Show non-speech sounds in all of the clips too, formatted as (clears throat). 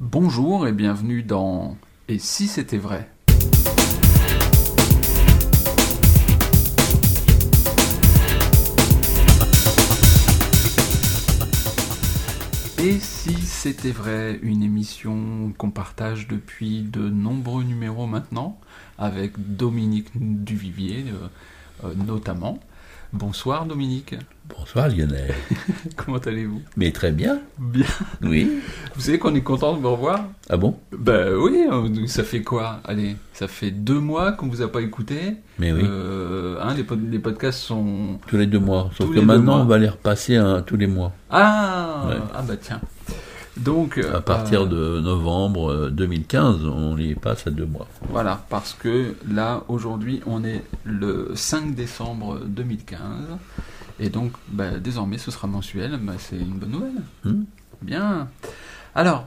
Bonjour et bienvenue dans Et si c'était vrai? Et si c'était vrai, une émission qu'on partage depuis de nombreux numéros maintenant, avec Dominique Duvivier euh, euh, notamment. Bonsoir Dominique. Bonsoir Lionel. (laughs) Comment allez-vous? Mais très bien. Bien. Oui. Vous savez qu'on est content de vous revoir? Ah bon? Ben oui, euh, ça fait quoi? Allez, ça fait deux mois qu'on vous a pas écouté. Mais oui. Euh, hein, les, pod- les podcasts sont... Tous les deux mois. Sauf Tous que maintenant, mois. on va les repasser hein, tous les mois. Ah Ouais. Ah bah tiens. Donc... À partir euh, de novembre euh, 2015, on les passe à deux mois. Voilà, parce que là, aujourd'hui, on est le 5 décembre 2015. Et donc, bah, désormais, ce sera mensuel. Bah, c'est une bonne nouvelle. Hmm Bien. Alors,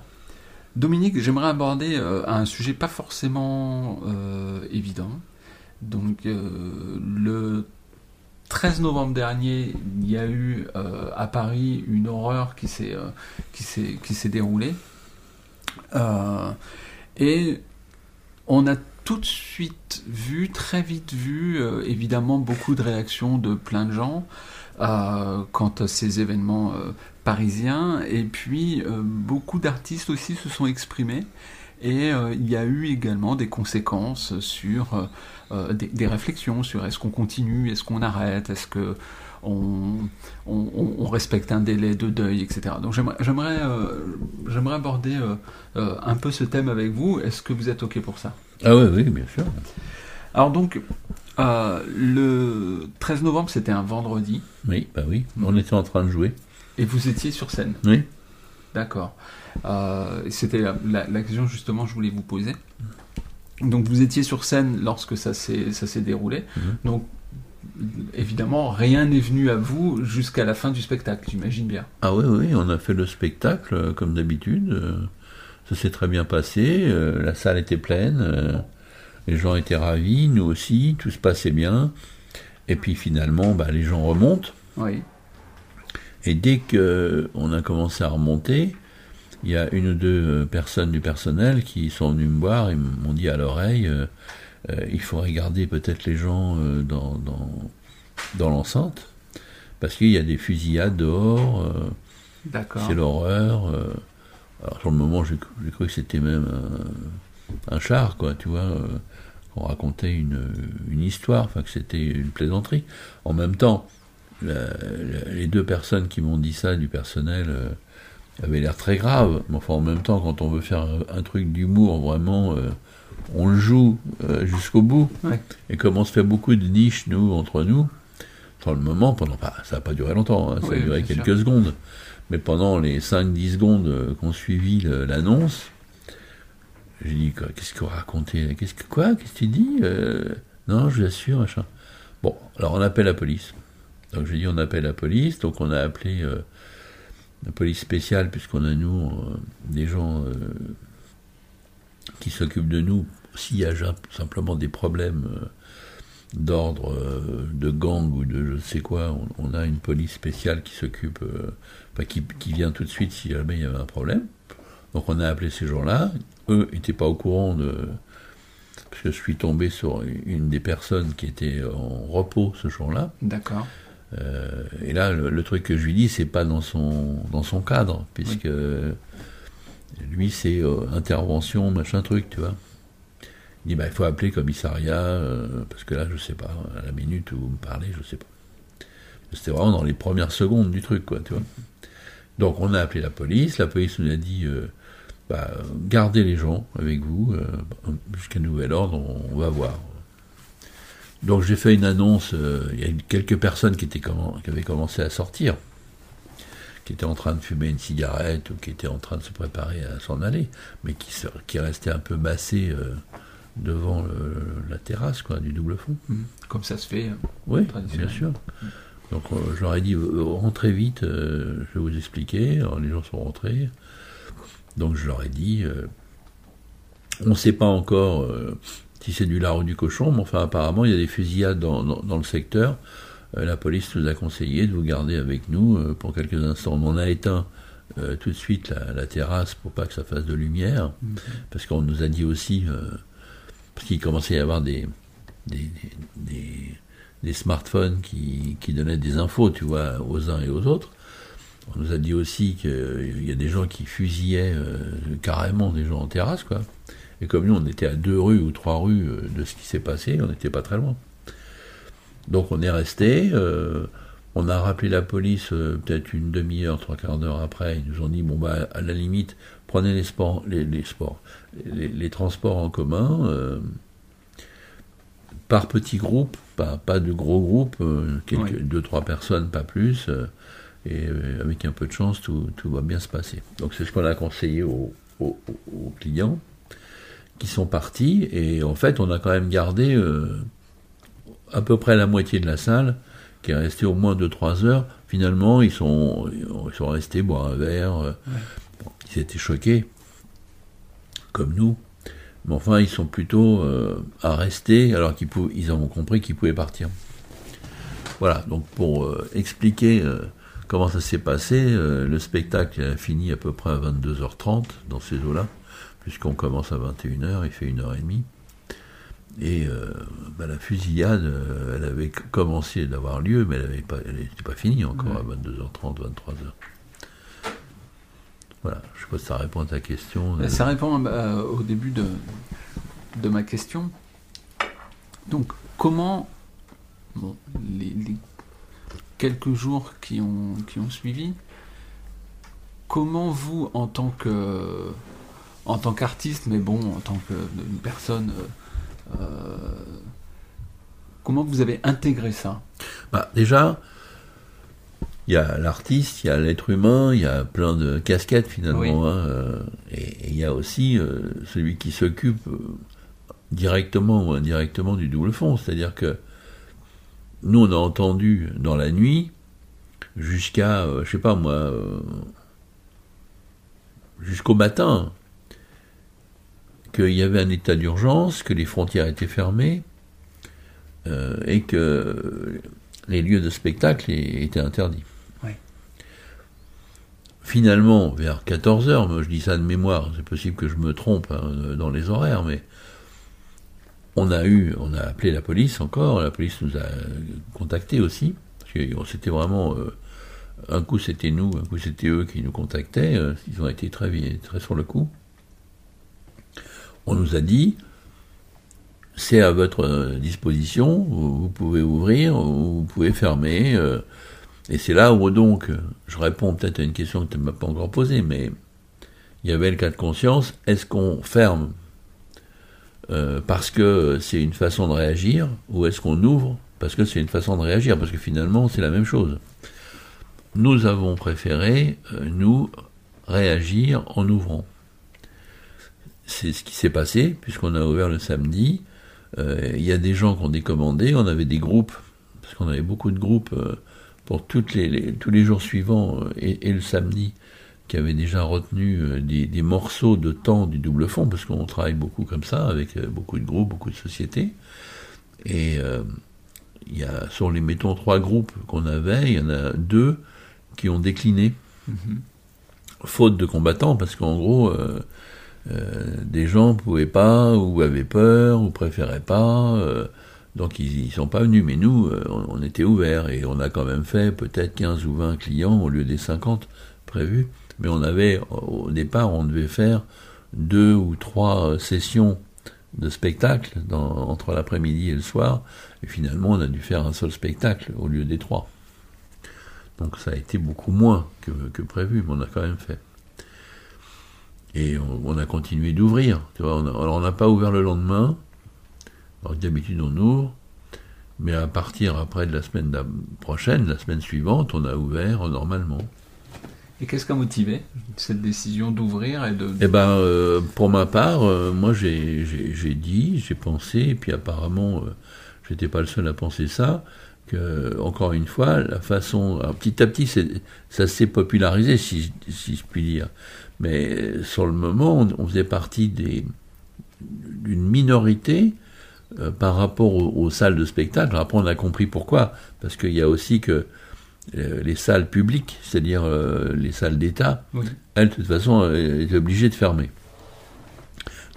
Dominique, j'aimerais aborder euh, un sujet pas forcément euh, évident. Donc, euh, le 13 novembre dernier, il y a eu euh, à Paris une horreur qui s'est euh, déroulée. Euh, et on a tout de suite vu, très vite vu, évidemment, beaucoup de réactions de plein de gens quant à ces événements parisiens. Et puis, beaucoup d'artistes aussi se sont exprimés. Et euh, il y a eu également des conséquences sur euh, euh, des, des réflexions sur est-ce qu'on continue, est-ce qu'on arrête, est-ce que on, on- on- on respecte un délai de deuil, etc. Donc j'aimerais euh, aborder un peu ce thème avec vous. Est-ce que vous êtes ok pour ça? Ah oui, oui, bien sûr. Alors donc euh, le 13 novembre c'était un vendredi Oui, bah oui. On était en train de jouer. et vous étiez sur scène. Oui. D'accord. Euh, C'était la, la- la question justement que je voulais vous poser. Donc vous étiez sur scène lorsque ça s'est déroulé. Mhm. Donc évidemment rien n'est venu à vous jusqu'à la fin du spectacle, j'imagine bien. Ah oui, oui, on a fait le spectacle euh, comme d'habitude. euh, Ça s'est très bien passé. La salle était pleine. Les gens étaient ravis, nous aussi. Tout se passait bien. Et puis finalement, bah, les gens remontent. Oui. Et dès que on a commencé à remonter, il y a une ou deux euh, personnes du personnel qui sont venues me voir et m'ont dit à l'oreille euh, euh, il faudrait garder peut-être les gens euh, dans, dans, dans l'enceinte, parce qu'il y a des fusillades dehors, euh, D'accord. c'est l'horreur. euh. alors sur le moment, j'ai cru que c'était même un, un char, quoi, tu vois, euh, qu'on racontait une, une histoire, enfin que c'était une plaisanterie. En même temps, la- la- les deux personnes qui m'ont dit ça du personnel euh, avaient l'air très graves. Mais enfin, en même temps, quand on veut faire un, un truc d'humour, vraiment, euh, on le joue euh, jusqu'au bout. Ouais. Et comme on se fait beaucoup de niches, nous, entre nous, sur le moment, pendant, bah, ça n'a pas duré longtemps, hein, ça Oui, a duré quelques sûr. secondes. Mais pendant les 5-10 secondes euh, qu'ont suivi le- l'annonce, j'ai dit, qu'est-ce qu'on racontait Qu'est-ce que, quoi Qu'est-ce que tu dis Non, je vous assure, machin. Bon, alors on appelle la police. Donc j'ai dit, on appelle la police. Donc on a appelé euh, la police spéciale, puisqu'on a, nous, euh, des gens euh, qui s'occupent de nous. S'il y a simplement des problèmes d'ordre de gang ou de je sais quoi, on, a une police spéciale qui s'occupe, qui, qui vient tout de suite si jamais il y avait un problème. Donc on a appelé ces gens-là. Eux n'étaient pas au courant de. Parce que je suis tombé sur une des personnes qui était en repos ce jour-là. D'accord. Euh, et là, le, truc que je lui dis, c'est pas dans son, dans son cadre, puisque lui, c'est euh, intervention, machin truc, tu vois. Il dit, bah, il faut appeler commissariat, euh, parce que là, je sais pas, à la minute où vous me parlez, je sais pas. C'était vraiment dans les premières secondes du truc, quoi, tu vois. Donc, on a appelé la police, la police nous a dit, bah, gardez les gens avec vous, jusqu'à nouvel ordre, on va voir. Donc j'ai fait une annonce, euh, il y a quelques personnes qui, étaient qui avaient commencé à sortir, qui étaient en train de fumer une cigarette ou qui étaient en train de se préparer à s'en aller, mais qui, qui restaient un peu massés euh, devant le- la terrasse quoi, du double fond. Mhm. Comme ça se fait. euh, Oui, bien sûr. Donc euh, je leur ai dit, rentrez vite, je vais vous expliquer. Alors, les gens sont rentrés. Donc je leur ai dit, on ne sait pas encore si c'est du lard ou du cochon, mais enfin apparemment il y a des fusillades dans, dans- dans le secteur. Euh, la police nous a conseillé de vous garder avec nous euh, pour quelques instants. On a éteint euh, tout de suite la, terrasse pour pas que ça fasse de lumière, mhm. parce qu'on nous a dit aussi, parce qu'il commençait à y avoir des, des, des, smartphones qui, qui, donnaient des infos, tu vois, aux uns et aux autres. On nous a dit aussi qu'il y a des gens qui fusillaient carrément des gens en terrasse, quoi. Et comme nous, on était à deux rues ou trois rues de ce qui s'est passé, on n'était pas très loin. Donc on est resté. Euh, on a rappelé la police euh, peut-être une demi-heure, trois quarts d'heure après. Ils nous ont dit bon bah à la limite prenez les sports, les, sports, les, transports en commun euh, par petits groupes, pas, pas de gros groupes, quelques, deux trois personnes, pas plus. et avec un peu de chance, tout, tout va bien se passer. Donc c'est ce qu'on a conseillé aux, aux, clients qui sont partis. Et en fait, on a quand même gardé à peu près la moitié de la salle, qui est restée au moins 2-3 heures. Finalement, ils sont, ils sont restés boire un verre. Euh, ils étaient choqués, comme nous. Mais enfin, ils sont plutôt euh, à rester, alors qu'ils ils ont compris qu'ils pouvaient partir. Voilà, donc pour euh, expliquer comment ça s'est passé, le spectacle a fini à peu près à 22h30 dans ces eaux-là, puisqu'on commence à 21h, il fait une heure et demie. Et euh, bah, la fusillade, euh, elle avait commencé d'avoir lieu, mais elle n'était pas, finie encore à 22h30, 23h. Voilà, je ne sais pas si ça répond à ta question. Ça répond euh, au début de, de ma question. Donc, comment, les, quelques jours qui ont, qui ont suivi, comment vous, en tant que en tant qu'artiste, mais bon, en tant que personne euh, comment vous avez intégré ça? Bah, Déjà, il y a l'artiste, il y a l'être humain, il y a plein de casquettes finalement. Hein, euh, et il y a aussi euh, celui qui s'occupe directement ou indirectement du double fond. C'est-à-dire que nous, on a entendu dans la nuit jusqu'à, je sais pas moi, jusqu'au matin, qu'il y avait un état d'urgence, que les frontières étaient fermées euh, et que les lieux de spectacle étaient interdits. Finalement, vers 14 heures, moi je dis ça de mémoire, c'est possible que je me trompe hein, dans les horaires, mais on a eu, on a appelé la police encore, la police nous a contactés aussi, parce que c'était vraiment, euh, un coup c'était nous, un coup c'était eux qui nous contactaient, euh, ils ont été très, très sur le coup on nous a dit, c'est à votre disposition, vous pouvez ouvrir, vous pouvez fermer. Euh, et c'est là où donc, je réponds peut-être à une question que tu ne m'as pas encore posée, mais il y avait le cas de conscience, est-ce qu'on ferme euh, parce que c'est une façon de réagir, ou est-ce qu'on ouvre parce que c'est une façon de réagir, parce que finalement c'est la même chose. Nous avons préféré, euh, nous, réagir en ouvrant c'est ce qui s'est passé, puisqu'on a ouvert le samedi. Euh, il y a des gens qui ont décommandé, on avait des groupes, parce qu'on avait beaucoup de groupes euh, pour toutes les, tous les jours suivants euh, et, le samedi, qui avaient déjà retenu des, morceaux de temps du double fond, parce qu'on travaille beaucoup comme ça, avec beaucoup de groupes, beaucoup de sociétés. Et il y a, sur les, mettons, trois groupes qu'on avait, il y en a deux qui ont décliné, mm-hmm. faute de combattants, parce qu'en gros, des gens pouvaient pas, ou avaient peur, ou préféraient pas, euh, donc ils, ne sont pas venus. Mais nous, euh, on, était ouverts et on a quand même fait peut-être 15 ou 20 clients au lieu des 50 prévus. Mais on avait, au départ, on devait faire deux ou trois sessions de spectacle entre l'après-midi et le soir. Et finalement, on a dû faire un seul spectacle au lieu des trois. Donc ça a été beaucoup moins que, que prévu, mais on a quand même fait. Et on, a continué d'ouvrir. alors on n'a pas ouvert le lendemain. D'habitude on ouvre. Mais à partir après de la semaine prochaine, la semaine suivante, on a ouvert normalement. Et qu'est-ce qui a motivé cette décision d'ouvrir et de... Eh ben, euh, pour ma part, euh, moi j'ai dit, j'ai pensé, et puis apparemment, je euh, j'étais pas le seul à penser ça, que, encore une fois, la façon... petit à petit, ça s'est popularisé, si, si je puis dire. Mais sur le moment, on, faisait partie d'une minorité euh, par rapport aux, salles de spectacle. Après, on a compris pourquoi. Parce qu'il y a aussi que euh, les salles publiques, c'est-à-dire euh, les salles d'État, Oui. elles, de toute façon, étaient obligées de fermer.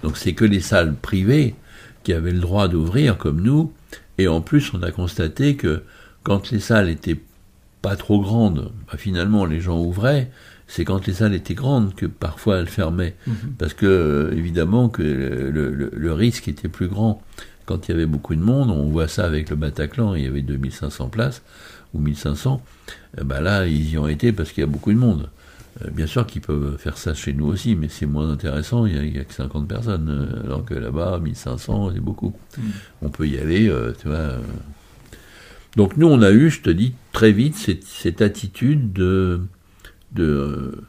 Donc c'est que les salles privées qui avaient le droit d'ouvrir, comme nous, et en plus on a constaté que quand les salles étaient pas trop grandes, bah, finalement les gens ouvraient, c'est quand les salles étaient grandes que parfois elles fermaient, Mhm. parce que euh, évidemment que le, le- le risque était plus grand quand il y avait beaucoup de monde, on voit ça avec le Bataclan, il y avait 2500 places, ou 1500, eh ben là ils y ont été parce qu'il y a beaucoup de monde. Euh, Bien sûr qu'ils peuvent faire ça chez nous aussi, mais c'est moins intéressant, il n'y a, que 50 personnes, euh, alors que là-bas, 1500, c'est beaucoup. Mm. On peut y aller, euh, tu vois. euh. Donc nous, on a eu, je te dis, très vite, cette, cette attitude de, de,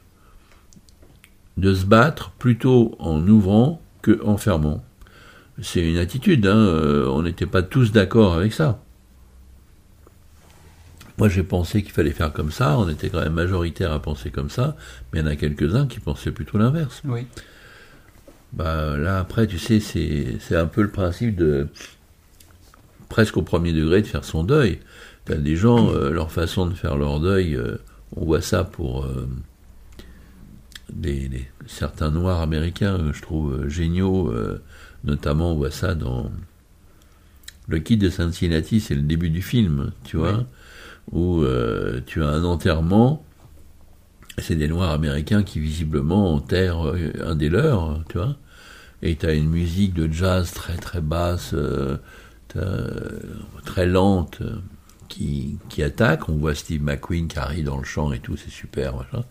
de se battre plutôt en ouvrant que en fermant. C'est une attitude, hein, euh, on n'était pas tous d'accord avec ça. Moi, j'ai pensé qu'il fallait faire comme ça, on était quand même majoritaire à penser comme ça, mais il y en a quelques-uns qui pensaient plutôt l'inverse. Oui. Bah, là, après, tu sais, c'est c'est un peu le principe de, presque au premier degré, de faire son deuil. T'as des gens, euh, leur façon de faire leur deuil, euh, on voit ça pour euh, des, des- certains noirs américains, euh, je trouve euh, géniaux, euh, notamment on voit ça dans Le Kid de Cincinnati, c'est le début du film, tu vois, Oui. où euh, tu as un enterrement, c'est des noirs américains qui visiblement enterrent un des leurs, tu vois, et tu as une musique de jazz très très basse, très lente, qui, qui attaque. On voit Steve McQueen qui arrive dans le champ et tout, c'est super, machin.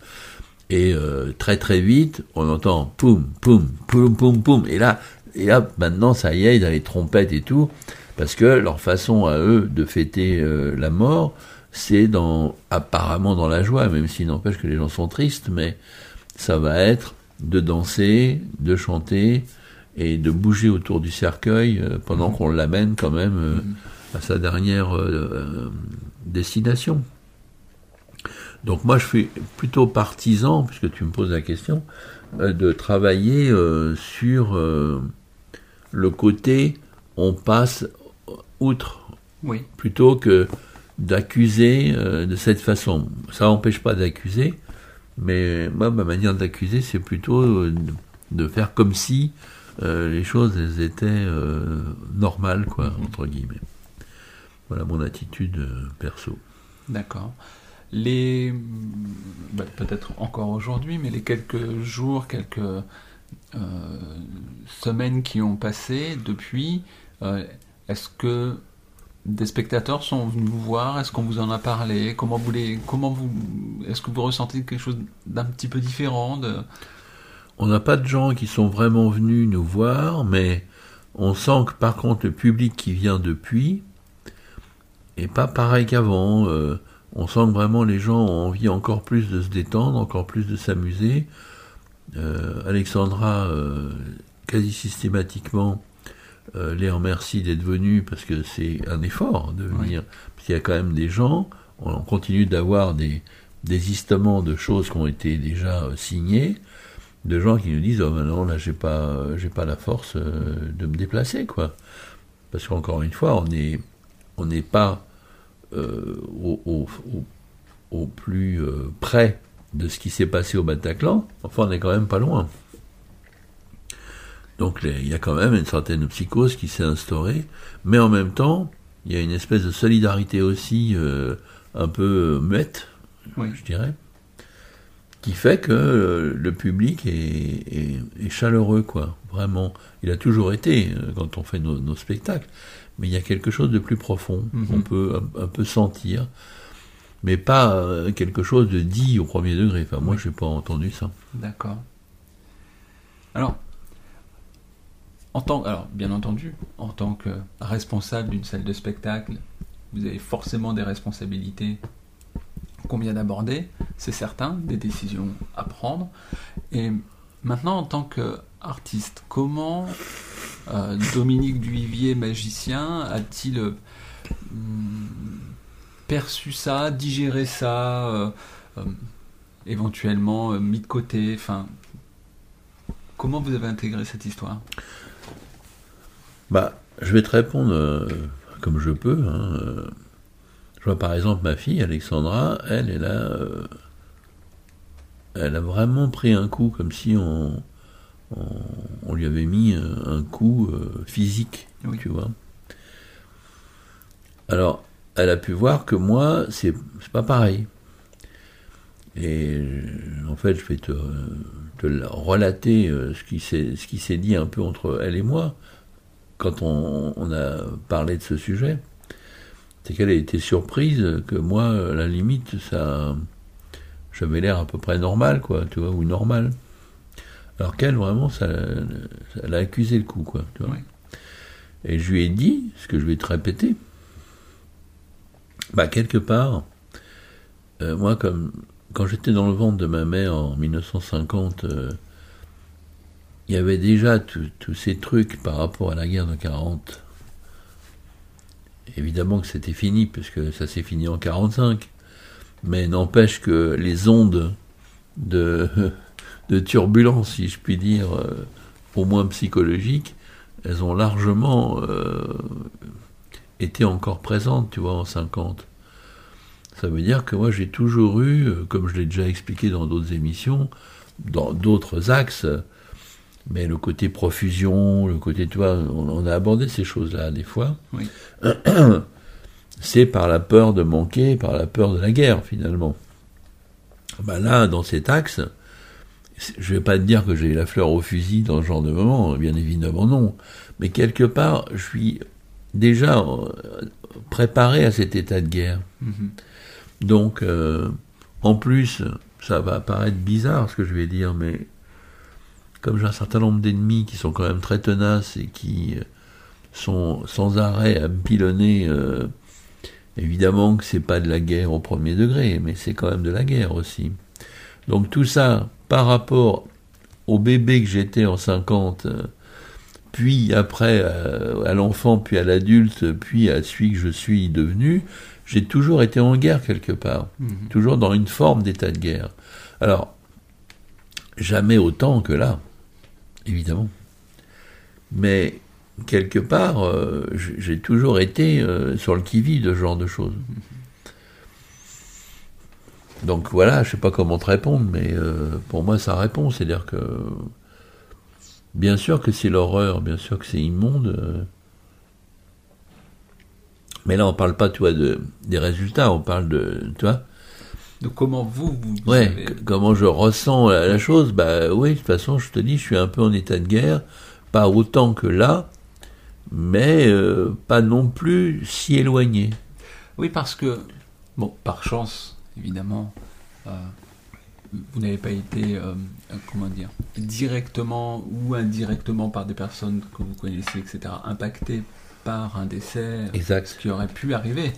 Et euh, très très vite, on entend poum, poum, poum, poum, poum. Et là, et là, maintenant, ça y est, dans les trompettes et tout, parce que leur façon à eux de fêter euh, la mort, c'est dans apparemment dans la joie, même s'il n'empêche que les gens sont tristes, mais ça va être de danser, de chanter et de bouger autour du cercueil euh, pendant qu'on l'amène quand même euh, à sa dernière euh, euh, destination. Donc moi je suis plutôt partisan, puisque tu me poses la question, euh, de travailler euh, sur le côté on passe outre Oui. plutôt que d'accuser de cette façon. Ça n'empêche pas d'accuser, mais moi, ma manière d'accuser, c'est plutôt de, faire comme si les choses elles étaient normales, quoi, entre guillemets. Voilà mon attitude euh, perso. D'accord. Les. bah, Peut-être encore aujourd'hui, mais les quelques jours, quelques euh, semaines qui ont passé depuis, euh, est-ce que des spectateurs sont venus vous voir? Est-ce qu'on vous en a parlé? Comment vous les, comment vous, est-ce que vous ressentez quelque chose d'un petit peu différent de... On n'a pas de gens qui sont vraiment venus nous voir, mais on sent que par contre le public qui vient depuis est pas pareil qu'avant. Euh, on sent que vraiment les gens ont envie encore plus de se détendre, encore plus de s'amuser. Euh, Alexandra, euh, quasi systématiquement, les remercie d'être venus parce que c'est un effort de venir. Parce qu'il y a quand même des gens, on continue d'avoir des désistements de choses qui ont été déjà signées de gens qui nous disent oh ben non là j'ai pas j'ai pas la force de me déplacer quoi parce qu'encore une fois on est on n'est pas au, au, plus euh, près de ce qui s'est passé au Bataclan. Enfin on est quand même pas loin. Donc il y a quand même une certaine psychose qui s'est instaurée. Mais en même temps il y a une espèce de solidarité aussi euh, un peu muette Oui. je dirais, qui fait que euh, le public est, est- est chaleureux, quoi. Vraiment, il a toujours été euh, quand on fait nos, nos spectacles, mais il y a quelque chose de plus profond Mhm. qu'on peut un, un peu sentir, mais pas euh, quelque chose de dit au premier degré. Enfin, moi, Oui. je n'ai pas entendu ça. D'accord. Alors, en tant, alors, bien entendu, en tant que responsable d'une salle de spectacle, vous avez forcément des responsabilités qu'on vient d'aborder, c'est certain, des décisions à prendre. Et maintenant, en tant qu'artiste, comment euh, Dominique Duvivier, magicien, a-t-il euh, hum, perçu ça, digéré ça, euh, éventuellement mis de côté Enfin, comment vous avez intégré cette histoire? Bah, je vais te répondre comme je peux. hein. Je vois par exemple ma fille, Alexandra, elle, a, euh, elle a vraiment pris un coup comme si on, on, lui avait mis un coup euh, physique, tu vois. Alors, elle a pu voir que moi, c'est pas pareil. Et en fait, je vais te, te relater euh, ce qui s'est dit un peu entre elle et moi quand on, on a parlé de ce sujet. C'est qu'elle a été surprise que moi, à la limite, ça, j'avais l'air à peu près normal, quoi, tu vois, ou normal. Alors qu'elle, vraiment, ça, elle a accusé le coup, quoi, tu vois. Et je lui ai dit, ce que je vais te répéter, bah, quelque part, euh, moi, comme quand j'étais dans le ventre de ma mère en 1950, euh, il y avait déjà tous ces trucs par rapport à la guerre de 40. Évidemment que c'était fini, puisque ça s'est fini en 45. Mais n'empêche que les ondes de, (laughs) de turbulence, si je puis dire, euh, au moins psychologiques, elles ont largement euh, été encore présentes, tu vois, en 50. Ça veut dire que moi j'ai toujours eu, euh, comme je l'ai déjà expliqué dans d'autres émissions, dans d'autres axes, mais le côté profusion, le côté, tu vois, on, a abordé ces choses-là des fois. Oui. (clears throat) C'est par la peur de manquer, par la peur de la guerre finalement. Ben là, dans cet axe, je vais pas te dire que j'ai la fleur au fusil dans ce genre de moment, bien évidemment non, mais quelque part, je suis déjà euh, préparé à cet état de guerre. Mm-hmm. Donc, euh, en plus, ça va paraître bizarre ce que je vais dire, mais comme j'ai un certain nombre d'ennemis qui sont quand même très tenaces et qui euh, sont sans arrêt à me pilonner, euh, évidemment que c'est pas de la guerre au premier degré, mais c'est quand même de la guerre aussi. Donc tout ça, par rapport au bébé que j'étais en 50, puis après à l'enfant, puis à l'adulte, puis à celui que je suis devenu, j'ai toujours été en guerre quelque part, mhm. toujours dans une forme d'état de guerre. Alors, jamais autant que là, évidemment. Mais quelque part, euh, j'ai toujours été euh, sur le qui-vive de ce genre de choses. Donc voilà, je ne sais pas comment te répondre, mais euh, pour moi ça répond. C'est-à-dire que, bien sûr que c'est l'horreur, bien sûr que c'est immonde, mais là, on parle pas, tu vois, de, des résultats, on parle de. De comment vous, vous ouais, comment je ressens la, chose, bah oui, de toute façon, je te dis, je suis un peu en état de guerre, pas autant que là, mais euh, pas non plus si éloigné. Oui, parce que, bon, par chance, évidemment, euh, vous n'avez pas été, euh, comment dire, directement ou indirectement par des personnes que vous connaissez, etc., impacté par un décès exact. qui aurait pu arriver.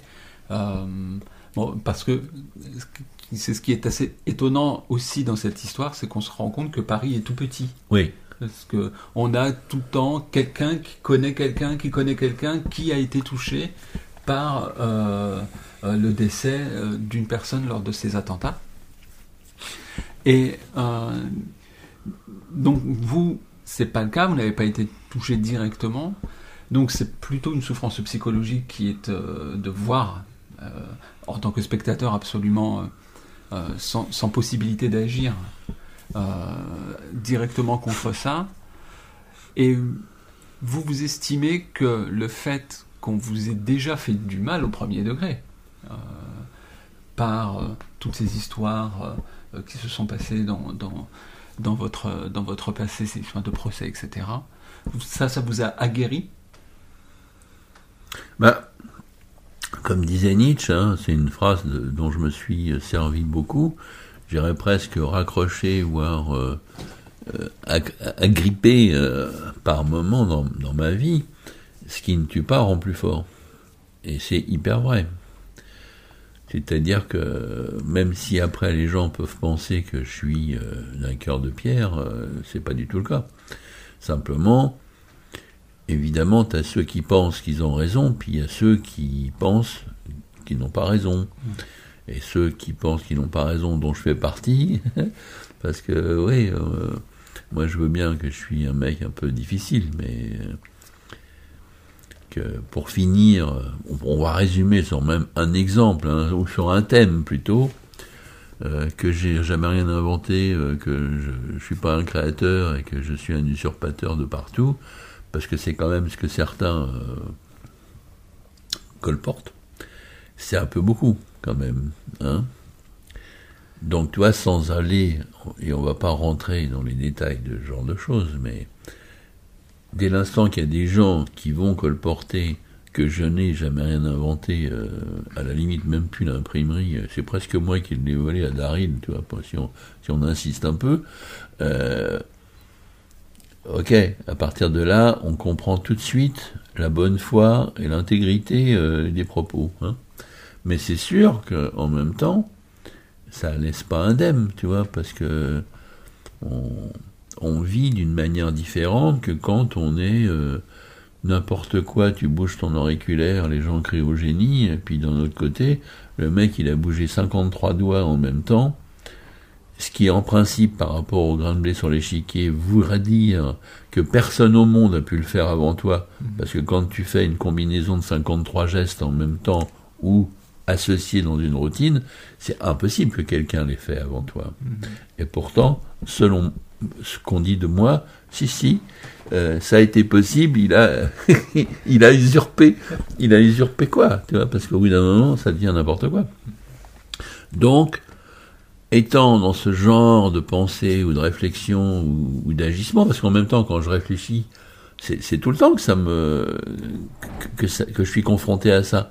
Bon, parce que c'est ce qui est assez étonnant aussi dans cette histoire, c'est qu'on se rend compte que Paris est tout petit. Oui. Parce que on a tout le temps quelqu'un qui connaît quelqu'un qui connaît quelqu'un qui a été touché par euh, euh, le décès d'une personne lors de ces attentats. Et donc vous, c'est pas le cas, vous n'avez pas été touché directement. Donc c'est plutôt une souffrance psychologique qui est euh, de voir, euh, en tant que spectateur absolument euh, sans, possibilité d'agir directement contre ça. Et vous vous estimez que le fait qu'on vous ait déjà fait du mal au premier degré, par toutes ces histoires qui se sont passées dans, dans, votre, dans votre passé, ces histoires de procès, etc., ça, ça vous a aguerri? Bah, comme disait Nietzsche, hein, c'est une phrase dont je me suis servi beaucoup, j'irais presque raccroché, voire euh, euh, agrippé euh, par moments dans, ma vie, ce qui ne tue pas rend plus fort. Et c'est hyper vrai. C'est-à-dire que même si après les gens peuvent penser que je suis d'un cœur de pierre, c'est pas du tout le cas. Simplement, évidemment, tu as ceux qui pensent qu'ils ont raison, puis il y a ceux qui pensent qu'ils n'ont pas raison. Et ceux qui pensent qu'ils n'ont pas raison, dont je fais partie, (laughs) parce que, oui, euh, moi je veux bien que je suis un mec un peu difficile, mais euh, que pour finir, on, va résumer sur même un exemple, hein, ou sur un thème plutôt, euh, que j'ai jamais rien inventé, euh, que je, je suis pas un créateur et que je suis un usurpateur de partout, parce que c'est quand même ce que certains colportent. C'est un peu beaucoup quand même, hein. Donc, tu vois, sans aller, et on va pas rentrer dans les détails de ce genre de choses, mais dès l'instant qu'il y a des gens qui vont colporter que je n'ai jamais rien inventé, euh, à la limite même plus l'imprimerie, euh, c'est presque moi qui l'ai volé à Daryl, tu vois, si on, si on insiste un peu. Euh, ok, à partir de là, on comprend tout de suite la bonne foi et l'intégrité des propos. Hein. Mais c'est sûr qu'en même temps, ça laisse pas indemne, tu vois, parce que on, on vit d'une manière différente que quand on est euh, n'importe quoi, tu bouges ton auriculaire, les gens crient au génie, et puis d'un autre côté, le mec il a bougé 53 doigts en même temps, ce qui en principe par rapport au grain de blé sur l'échiquier voudrait dire que personne au monde a pu le faire avant toi, mmh. parce que quand tu fais une combinaison de 53 gestes en même temps, ou associés dans une routine, c'est impossible que quelqu'un l'ait fait avant toi. Mmh. Et pourtant, selon ce qu'on dit de moi, si, si, euh, ça a été possible, il a, (laughs) il a usurpé, il a usurpé quoi, tu vois, parce qu'au bout d'un moment, ça devient n'importe quoi. Donc, étant dans ce genre de pensée ou de réflexion ou, d'agissement, parce qu'en même temps, quand je réfléchis, c'est tout le temps que ça me, que, que je suis confronté à ça.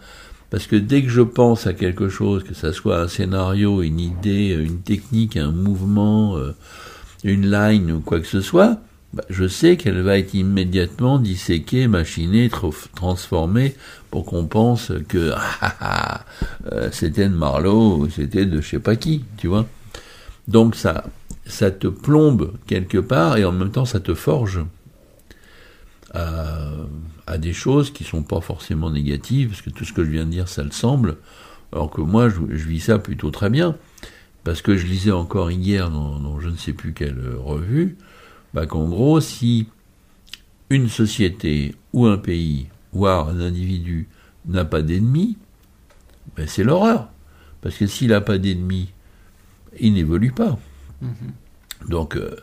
Parce que dès que je pense à quelque chose, que ça soit un scénario, une idée, une technique, un mouvement, euh, une line ou quoi que ce soit, bah, je sais qu'elle va être immédiatement disséquée, machinée, transformée pour qu'on pense que (laughs) ah, ah, ah euh, c'était de Marlowe ou c'était de je sais pas qui, tu vois. Donc ça, ça te plombe quelque part et en même temps ça te forge à, à des choses qui sont pas forcément négatives, parce que tout ce que je viens de dire, ça le semble, alors que moi je, je vis ça plutôt très bien parce que je lisais encore hier dans, je ne sais plus quelle revue, bah qu'en gros, si une société ou un pays, voire un individu, n'a pas d'ennemis, ben c'est l'horreur. Parce que s'il n'a pas d'ennemis, il n'évolue pas. Mm-hmm. Donc, euh,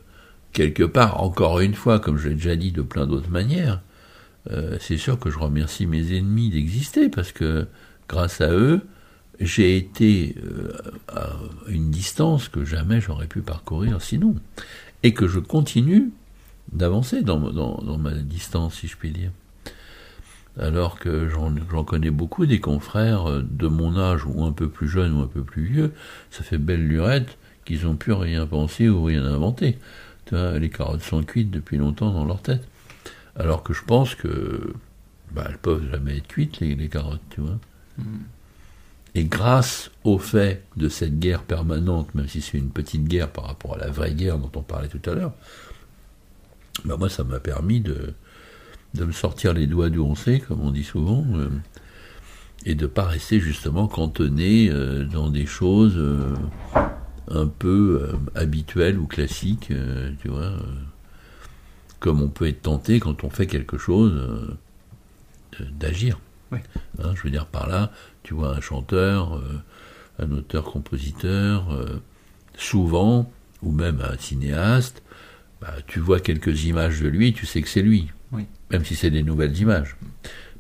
quelque part, encore une fois, comme je l'ai déjà dit de plein d'autres manières, euh, c'est sûr que je remercie mes ennemis d'exister, parce que grâce à eux, j'ai été euh, à une distance que jamais j'aurais pu parcourir sinon, et que je continue d'avancer dans, dans, ma distance, si je puis dire. Alors que j'en connais beaucoup des confrères de mon âge, ou un peu plus jeunes, ou un peu plus vieux, ça fait belle lurette qu'ils n'ont pu rien penser ou rien inventer. Vois, les carottes sont cuites depuis longtemps dans leur tête. Alors que je pense que bah, elles peuvent jamais être cuites, les, carottes, tu vois. Mm. Et grâce au fait de cette guerre permanente, même si c'est une petite guerre par rapport à la vraie guerre dont on parlait tout à l'heure, ben moi ça m'a permis de, de me sortir les doigts d'où on sait, comme on dit souvent, euh, et de pas rester justement cantonné euh, dans des choses euh, un peu habituelles ou classiques, tu vois, comme on peut être tenté quand on fait quelque chose d'agir. Hein, je veux dire par là, tu vois un chanteur, euh, un auteur-compositeur, euh, souvent, ou même un cinéaste, bah, tu vois quelques images de lui, tu sais que c'est lui, même si c'est des nouvelles images.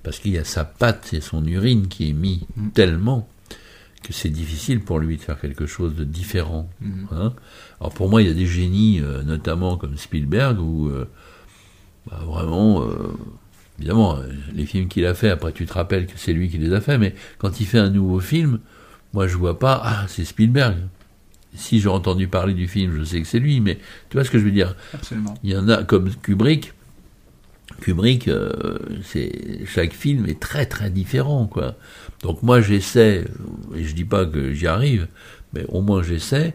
Parce qu'il y a sa patte et son urine qui est mis mm. tellement que c'est difficile pour lui de faire quelque chose de différent. Mm. Hein. Alors pour moi, il y a des génies, euh, notamment comme Spielberg, où bah, vraiment évidemment, euh, les films qu'il a fait, après tu te rappelles que c'est lui qui les a fait, mais quand il fait un nouveau film, moi je vois pas, ah, c'est Spielberg. Si j'ai entendu parler du film, je sais que c'est lui, mais tu vois ce que je veux dire? Absolument. Il y en a comme Kubrick. Kubrick, euh, c'est chaque film est très très différent, quoi. Donc moi j'essaie, et je dis pas que j'y arrive, mais au moins j'essaie,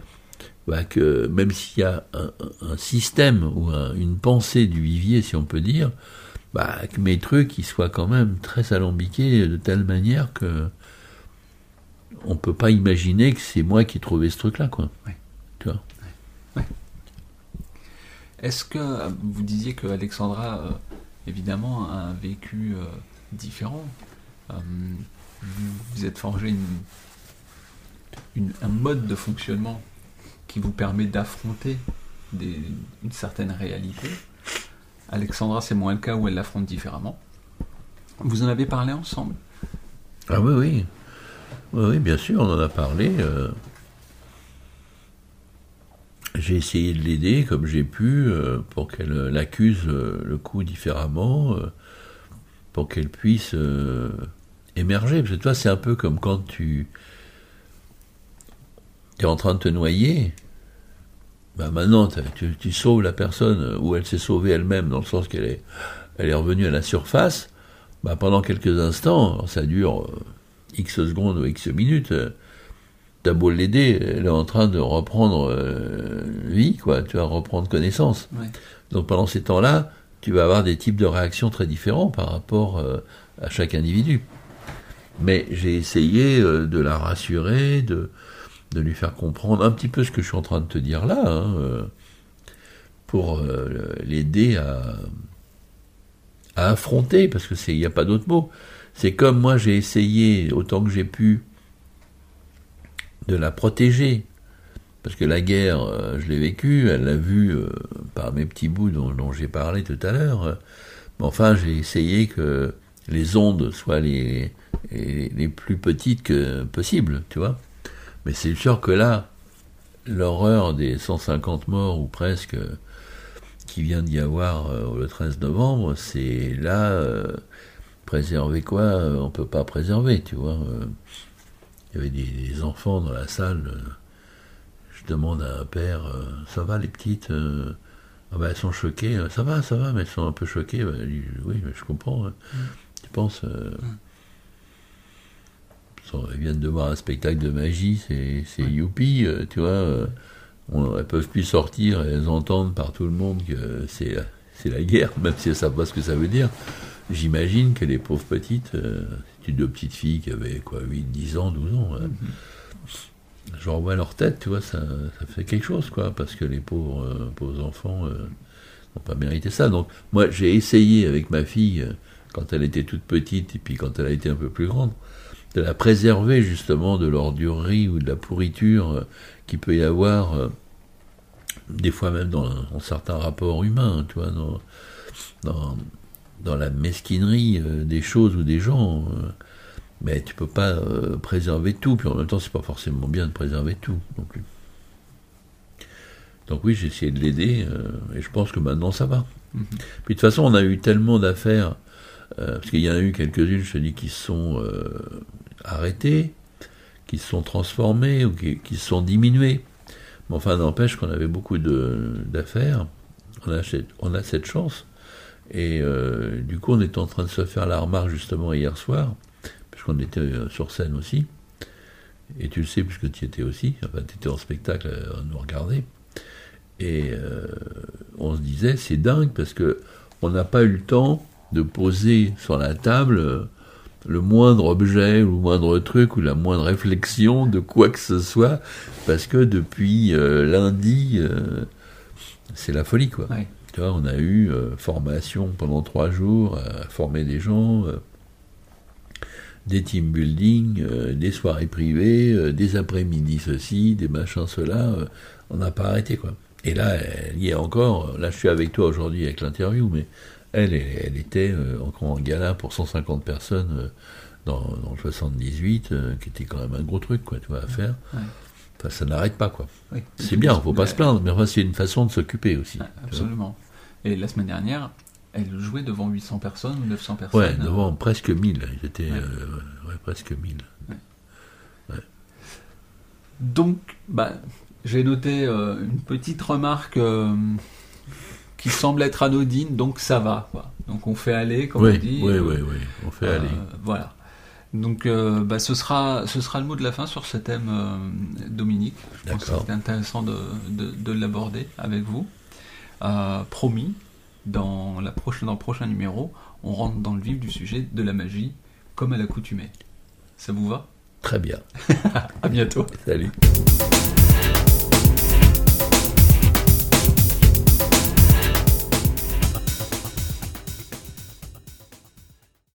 bah, que même s'il y a un, système ou une pensée du vivier, si on peut dire, bah, que mes trucs ils soient quand même très alambiqués de telle manière que on peut pas imaginer que c'est moi qui ai trouvé ce truc-là, quoi. Tu vois Est-ce que vous disiez que Alexandra, euh, évidemment, a vécu euh, différent. Euh, vous êtes forgé un mode de fonctionnement qui vous permet d'affronter une certaine réalité. Alexandra, c'est moins le cas où elle l'affronte différemment. Vous en avez parlé ensemble? Ah oui, oui. Oui, oui, bien sûr, on en a parlé. euh. J'ai essayé de l'aider comme j'ai pu euh, pour qu'elle euh, l'accuse euh, le coup différemment, pour qu'elle puisse émerger. Parce que toi, c'est un peu comme quand tu es en train de te noyer. Bah maintenant, tu, sauves la personne ou elle s'est sauvée elle-même, dans le sens qu'elle est, elle est revenue à la surface. Bah, pendant quelques instants, ça dure X secondes ou X minutes, t'as beau l'aider, elle est en train de reprendre euh, vie, quoi, tu vas reprendre connaissance. Ouais. Donc pendant ces temps-là, tu vas avoir des types de réactions très différents par rapport euh, à chaque individu. Mais j'ai essayé euh, de la rassurer, de, de lui faire comprendre un petit peu ce que je suis en train de te dire là, hein, pour l'aider à, à affronter, parce que c'est il n'y a pas d'autre mot. C'est comme moi j'ai essayé autant que j'ai pu de la protéger, parce que la guerre, euh, je l'ai vécue, elle l'a vue euh, par mes petits bouts dont, j'ai parlé tout à l'heure. euh, Mais enfin, j'ai essayé que les ondes soient les, les, plus petites que possible, tu vois. Mais c'est sûr que là, l'horreur des 150 morts ou presque qui vient d'y avoir le 13 novembre, c'est là, préserver quoi On peut pas préserver, tu vois. Il y avait des, des enfants dans la salle. euh, je demande à un père, euh, ça va les petites euh, Ah bah, Elles sont choquées. Ça va, ça va, mais elles sont un peu choquées. Bah, oui, mais je comprends. hein. Tu penses euh, Elles viennent de voir un spectacle de magie, c'est youpi, tu vois. on- elles peuvent plus sortir et elles entendent par tout le monde que c'est c'est la guerre, (laughs) même si elles savent pas ce que ça veut dire. J'imagine que les pauvres petites, euh, c'est deux petites filles qui avaient quoi, 8, 10 ans, 12 ans, hein. je revois leur tête, tu vois, ça, ça fait quelque chose, quoi, parce que les pauvres, euh, pauvres enfants euh, n'ont pas mérité ça. Donc, moi, j'ai essayé avec ma fille, euh, quand elle était toute petite, et puis quand elle a été un peu plus grande, de la préserver justement de l'ordurerie ou de la pourriture euh, qu'il peut y avoir, euh, des fois même dans, dans certains rapports humains, tu vois, dans, dans, dans la mesquinerie euh, des choses ou des gens. euh, mais tu peux pas euh, préserver tout, puis en même temps, c'est pas forcément bien de préserver tout non plus. Donc oui, j'ai essayé de l'aider, et je pense que maintenant ça va. Mhm. Puis de toute façon, on a eu tellement d'affaires, parce qu'il y en a eu quelques-unes, je te dis, qui se sont arrêtées, qui se sont transformées, ou qui, qui se sont diminuées. Mais enfin, n'empêche qu'on avait beaucoup d'affaires, on a, cette- on a cette chance, et euh, du coup, on était en train de se faire la remarque justement hier soir, puisqu'on était euh, sur scène aussi, et tu le sais puisque tu y étais aussi, enfin tu étais en spectacle à nous regarder, et euh, on se disait c'est dingue parce que on n'a pas eu le temps de poser sur la table euh, le moindre objet ou le moindre truc ou la moindre réflexion de quoi que ce soit parce que depuis euh, lundi euh, c'est la folie quoi. Ouais. On a eu euh, formation pendant trois jours à former des gens, euh, des team building, euh, des soirées privées, euh, des après-midi ceci, des machins cela. euh, on n'a pas arrêté quoi. Et là, elle y est encore. Là, je suis avec toi aujourd'hui avec l'interview, mais elle, elle, était euh, encore en gala pour 150 personnes euh, dans, le 78, euh, qui était quand même un gros truc quoi, tu vois, à faire. Enfin, ça n'arrête pas quoi. Oui. C'est bien, faut pas se plaindre, mais enfin, c'est une façon de s'occuper aussi. Absolument. Et la semaine dernière, elle jouait devant 800 personnes ou 900 personnes. Ouais, devant presque 1000. Ils étaient Ouais. euh, ouais, presque 1000. Donc, bah, j'ai noté euh, une petite remarque euh, qui semble être anodine, donc ça va. Quoi. Donc on fait aller, comme on dit. oui, oui, oui, on fait aller. Voilà. Donc, euh, bah, ce, sera, ce sera le mot de la fin sur ce thème, euh, Dominique. Je pense que c'était intéressant de, de, de l'aborder avec vous. Euh, promis, dans, la prochaine, dans le prochain numéro, on rentre dans le vif du sujet de la magie, comme à l'accoutumée. Ça vous va? Très bien. (laughs) À bientôt. Salut.